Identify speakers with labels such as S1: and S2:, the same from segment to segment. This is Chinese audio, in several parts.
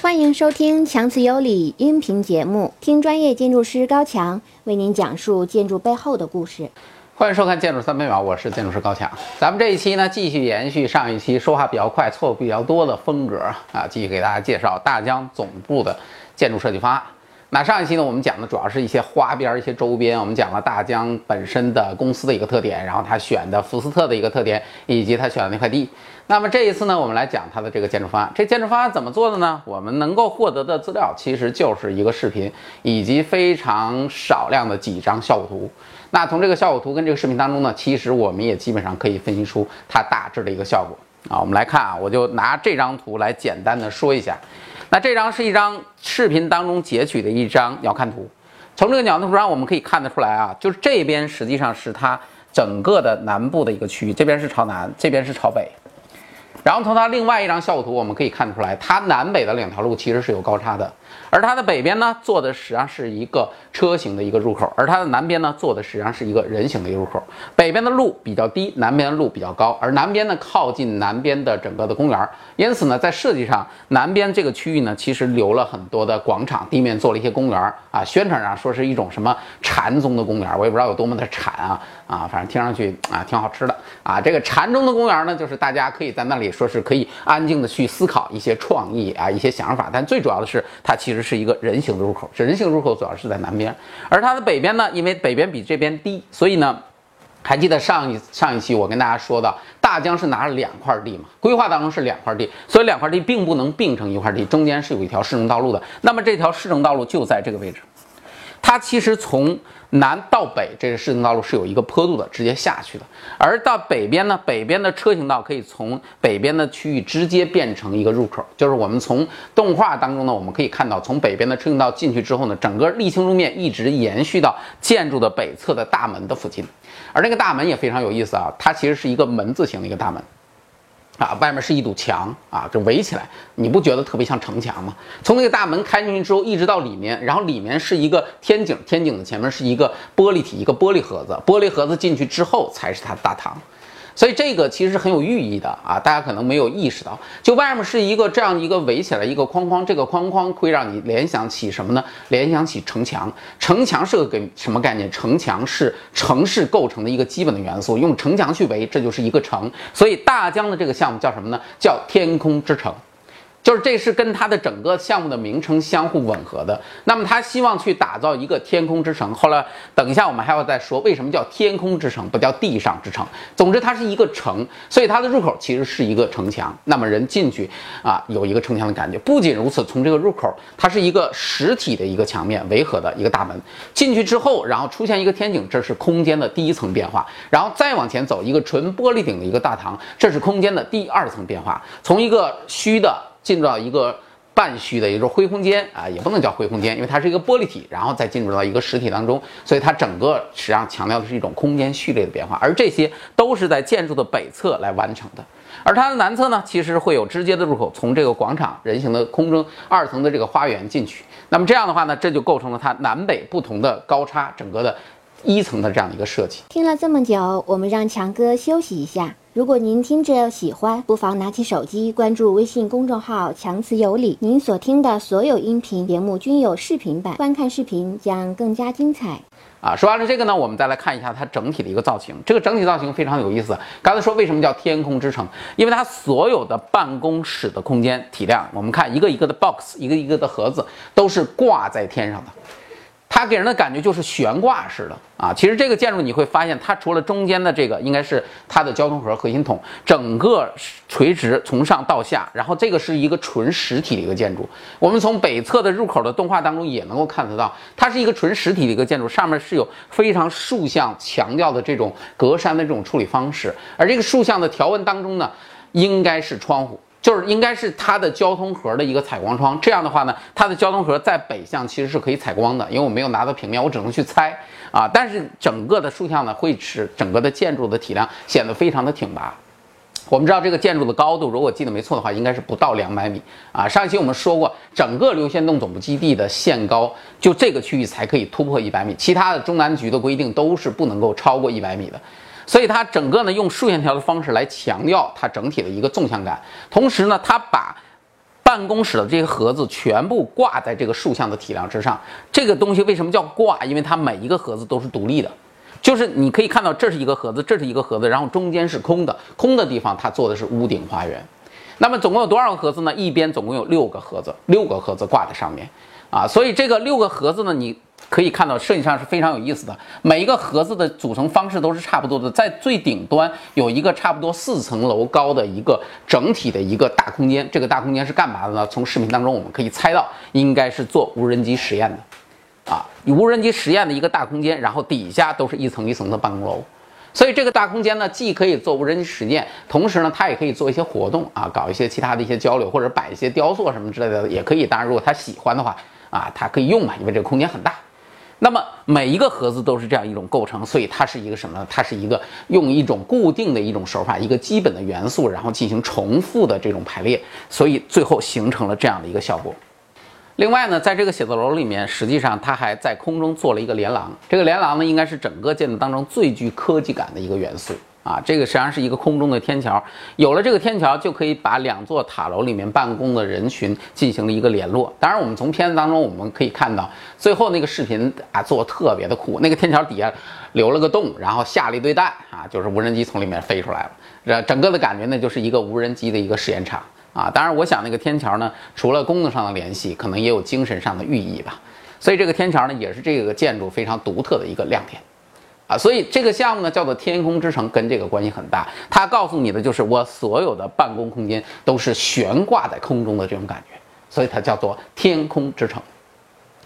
S1: 欢迎收听强词有理音频节目，听专业建筑师高强为您讲述建筑背后的故事。
S2: 欢迎收看《建筑三百秒》，我是建筑师高强。咱们这一期呢，继续延续上一期说话比较快、错误比较多的风格啊，继续给大家介绍大疆总部的建筑设计方案。那上一期呢，我们讲的主要是一些花边、一些周边，我们讲了大疆本身的公司的一个特点，然后他选的福斯特的一个特点，以及他选的那块地。那么这一次呢，我们来讲它的这个建筑方案。这建筑方案怎么做的呢？我们能够获得的资料其实就是一个视频，以及非常少量的几张效果图。那从这个效果图跟这个视频当中呢，其实我们也基本上可以分析出它大致的一个效果啊。我们来看啊，我就拿这张图来简单的说一下。那这张是一张视频当中截取的一张鸟瞰图，从这个鸟瞰图上我们可以看得出来啊，就是这边实际上是它整个的南部的一个区域，这边是朝南，这边是朝北。然后从它另外一张效果图我们可以看出来，它南北的两条路其实是有高差的。而它的北边呢，做的实际上是一个车型的一个入口，而它的南边呢，做的实际上是一个人行的一个入口。北边的路比较低，南边的路比较高，而南边呢靠近南边的整个的公园，因此呢，在设计上，南边这个区域呢，其实留了很多的广场，地面做了一些公园啊。宣传上说是一种什么禅宗的公园，我也不知道有多么的禅啊啊，反正听上去啊挺好吃的啊。这个禅宗的公园呢，就是大家可以在那里说是可以安静的去思考一些创意啊一些想法，但最主要的是它其实。是一个人行的入口，这人行入口主要是在南边，而它的北边呢，因为北边比这边低，所以呢，还记得上一上一期我跟大家说的，大疆是拿了两块地嘛，规划当中是两块地，所以两块地并不能并成一块地，中间是有一条市政道路的，那么这条市政道路就在这个位置，它其实从。南到北，这个市政道路是有一个坡度的，直接下去的。而到北边呢，北边的车行道可以从北边的区域直接变成一个入口，就是我们从动画当中呢，我们可以看到，从北边的车行道进去之后呢，整个沥青路面一直延续到建筑的北侧的大门的附近。而那个大门也非常有意思啊，它其实是一个门字形的一个大门。啊，外面是一堵墙啊，就围起来，你不觉得特别像城墙吗？从那个大门开进去之后，一直到里面，然后里面是一个天井，天井的前面是一个玻璃体，一个玻璃盒子，玻璃盒子进去之后才是它的大堂。所以这个其实是很有寓意的啊，大家可能没有意识到，就外面是一个这样一个围起来一个框框，这个框框会让你联想起什么呢？联想起城墙。城墙是个给什么概念？城墙是城市构成的一个基本的元素，用城墙去围，这就是一个城。所以大疆的这个项目叫什么呢？叫天空之城。就是这是跟它的整个项目的名称相互吻合的。那么他希望去打造一个天空之城。后来等一下我们还要再说为什么叫天空之城，不叫地上之城。总之它是一个城，所以它的入口其实是一个城墙。那么人进去啊，有一个城墙的感觉。不仅如此，从这个入口，它是一个实体的一个墙面围合的一个大门。进去之后，然后出现一个天井，这是空间的第一层变化。然后再往前走，一个纯玻璃顶的一个大堂，这是空间的第二层变化。从一个虚的。进入到一个半虚的，也就是灰空间啊，也不能叫灰空间，因为它是一个玻璃体，然后再进入到一个实体当中，所以它整个实际上强调的是一种空间序列的变化，而这些都是在建筑的北侧来完成的，而它的南侧呢，其实会有直接的入口，从这个广场人行的空中二层的这个花园进去，那么这样的话呢，这就构成了它南北不同的高差，整个的一层的这样一个设计。
S1: 听了这么久，我们让强哥休息一下。如果您听着喜欢，不妨拿起手机关注微信公众号“强词有理”。您所听的所有音频节目均有视频版，观看视频将更加精彩。
S2: 啊，说完了这个呢，我们再来看一下它整体的一个造型。这个整体造型非常有意思。刚才说为什么叫天空之城？因为它所有的办公室的空间体量，我们看一个一个的 box，一个一个的盒子，都是挂在天上的。它给人的感觉就是悬挂式的啊，其实这个建筑你会发现，它除了中间的这个应该是它的交通盒核心筒，整个垂直从上到下，然后这个是一个纯实体的一个建筑。我们从北侧的入口的动画当中也能够看得到，它是一个纯实体的一个建筑，上面是有非常竖向强调的这种格栅的这种处理方式，而这个竖向的条纹当中呢，应该是窗户。就是应该是它的交通盒的一个采光窗，这样的话呢，它的交通盒在北向其实是可以采光的，因为我没有拿到平面，我只能去猜啊。但是整个的竖向呢，会使整个的建筑的体量显得非常的挺拔。我们知道这个建筑的高度，如果记得没错的话，应该是不到两百米啊。上一期我们说过，整个流线洞总部基地的限高就这个区域才可以突破一百米，其他的中南局的规定都是不能够超过一百米的。所以它整个呢用竖线条的方式来强调它整体的一个纵向感，同时呢它把办公室的这些盒子全部挂在这个竖向的体量之上。这个东西为什么叫挂？因为它每一个盒子都是独立的，就是你可以看到这是一个盒子，这是一个盒子，然后中间是空的，空的地方它做的是屋顶花园。那么总共有多少个盒子呢？一边总共有六个盒子，六个盒子挂在上面，啊，所以这个六个盒子呢，你。可以看到设计上是非常有意思的，每一个盒子的组成方式都是差不多的，在最顶端有一个差不多四层楼高的一个整体的一个大空间，这个大空间是干嘛的呢？从视频当中我们可以猜到，应该是做无人机实验的，啊，无人机实验的一个大空间，然后底下都是一层一层的办公楼，所以这个大空间呢，既可以做无人机实验，同时呢，它也可以做一些活动啊，搞一些其他的一些交流，或者摆一些雕塑什么之类的也可以。当然，如果他喜欢的话，啊，他可以用嘛，因为这个空间很大。那么每一个盒子都是这样一种构成，所以它是一个什么呢？它是一个用一种固定的一种手法，一个基本的元素，然后进行重复的这种排列，所以最后形成了这样的一个效果。另外呢，在这个写字楼里面，实际上它还在空中做了一个连廊，这个连廊呢，应该是整个建筑当中最具科技感的一个元素。啊，这个实际上是一个空中的天桥，有了这个天桥，就可以把两座塔楼里面办公的人群进行了一个联络。当然，我们从片子当中我们可以看到，最后那个视频啊做特别的酷，那个天桥底下留了个洞，然后下了一堆蛋啊，就是无人机从里面飞出来了。这整个的感觉呢，就是一个无人机的一个实验场啊。当然，我想那个天桥呢，除了功能上的联系，可能也有精神上的寓意吧。所以这个天桥呢，也是这个建筑非常独特的一个亮点。啊，所以这个项目呢叫做天空之城，跟这个关系很大。它告诉你的就是我所有的办公空间都是悬挂在空中的这种感觉，所以它叫做天空之城。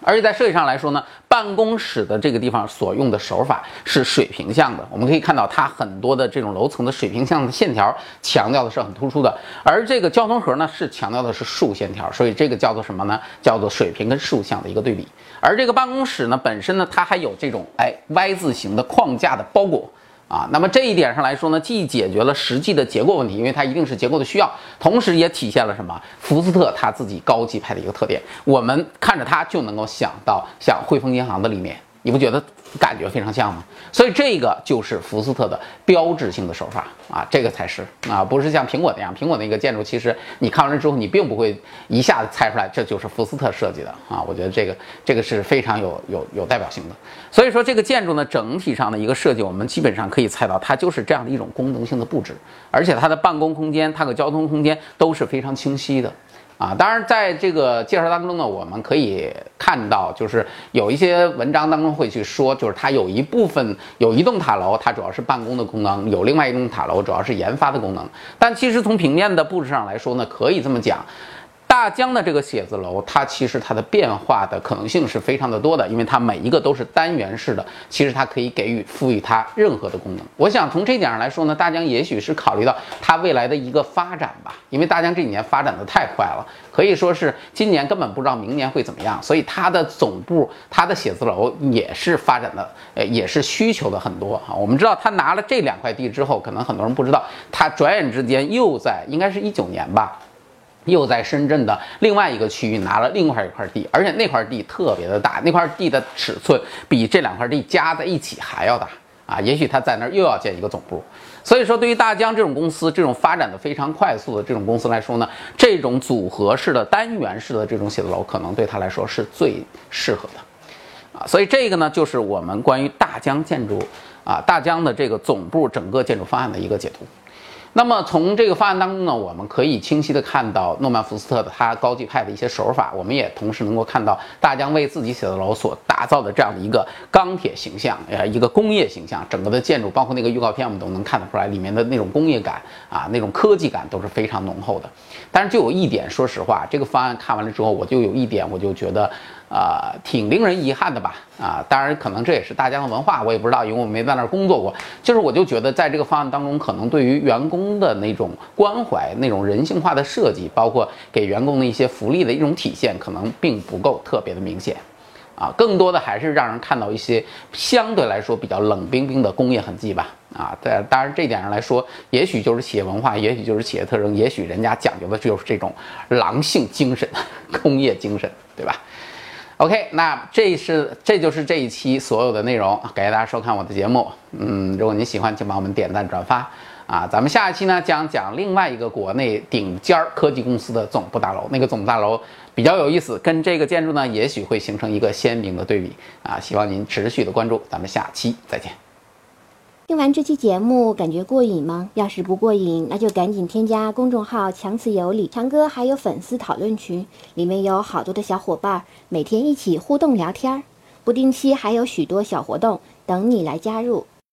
S2: 而且在设计上来说呢，办公室的这个地方所用的手法是水平向的。我们可以看到它很多的这种楼层的水平向的线条，强调的是很突出的。而这个交通盒呢，是强调的是竖线条，所以这个叫做什么呢？叫做水平跟竖向的一个对比。而这个办公室呢，本身呢，它还有这种哎 Y 字形的框架的包裹。啊，那么这一点上来说呢，既解决了实际的结构问题，因为它一定是结构的需要，同时也体现了什么？福斯特他自己高级派的一个特点。我们看着它就能够想到像汇丰银行的里面。你不觉得感觉非常像吗？所以这个就是福斯特的标志性的手法啊，这个才是啊，不是像苹果那样，苹果那个建筑其实你看完了之后，你并不会一下子猜出来这就是福斯特设计的啊。我觉得这个这个是非常有有有代表性的。所以说这个建筑呢，整体上的一个设计，我们基本上可以猜到它就是这样的一种功能性的布置，而且它的办公空间、它的交通空间都是非常清晰的。啊，当然，在这个介绍当中呢，我们可以看到，就是有一些文章当中会去说，就是它有一部分有一栋塔楼，它主要是办公的功能；有另外一栋塔楼，主要是研发的功能。但其实从平面的布置上来说呢，可以这么讲。大疆的这个写字楼，它其实它的变化的可能性是非常的多的，因为它每一个都是单元式的，其实它可以给予赋予它任何的功能。我想从这点上来说呢，大疆也许是考虑到它未来的一个发展吧，因为大疆这几年发展的太快了，可以说是今年根本不知道明年会怎么样，所以它的总部、它的写字楼也是发展的，呃，也是需求的很多啊。我们知道他拿了这两块地之后，可能很多人不知道，他转眼之间又在应该是一九年吧。又在深圳的另外一个区域拿了另外一块地，而且那块地特别的大，那块地的尺寸比这两块地加在一起还要大啊！也许他在那儿又要建一个总部。所以说，对于大疆这种公司，这种发展的非常快速的这种公司来说呢，这种组合式的单元式的这种写字楼，可能对他来说是最适合的啊。所以这个呢，就是我们关于大疆建筑啊，大疆的这个总部整个建筑方案的一个解读。那么从这个方案当中呢，我们可以清晰的看到诺曼福斯特的他高级派的一些手法，我们也同时能够看到大疆为自己写字楼所打造的这样的一个钢铁形象，呃，一个工业形象，整个的建筑，包括那个预告片，我们都能看得出来，里面的那种工业感啊，那种科技感都是非常浓厚的。但是就有一点，说实话，这个方案看完了之后，我就有一点，我就觉得。啊，挺令人遗憾的吧？啊，当然，可能这也是大疆的文化，我也不知道，因为我没在那儿工作过。就是我就觉得，在这个方案当中，可能对于员工的那种关怀、那种人性化的设计，包括给员工的一些福利的一种体现，可能并不够特别的明显。啊，更多的还是让人看到一些相对来说比较冷冰冰的工业痕迹吧。啊，在当然这点上来说，也许就是企业文化，也许就是企业特征，也许人家讲究的就是这种狼性精神、工业精神，对吧？OK，那这是这就是这一期所有的内容，感谢大家收看我的节目。嗯，如果您喜欢，请帮我们点赞转发啊。咱们下一期呢将讲另外一个国内顶尖科技公司的总部大楼，那个总部大楼比较有意思，跟这个建筑呢也许会形成一个鲜明的对比啊。希望您持续的关注，咱们下期再见。
S1: 听完这期节目，感觉过瘾吗？要是不过瘾，那就赶紧添加公众号“强词有理”，强哥还有粉丝讨论群，里面有好多的小伙伴，每天一起互动聊天儿，不定期还有许多小活动等你来加入。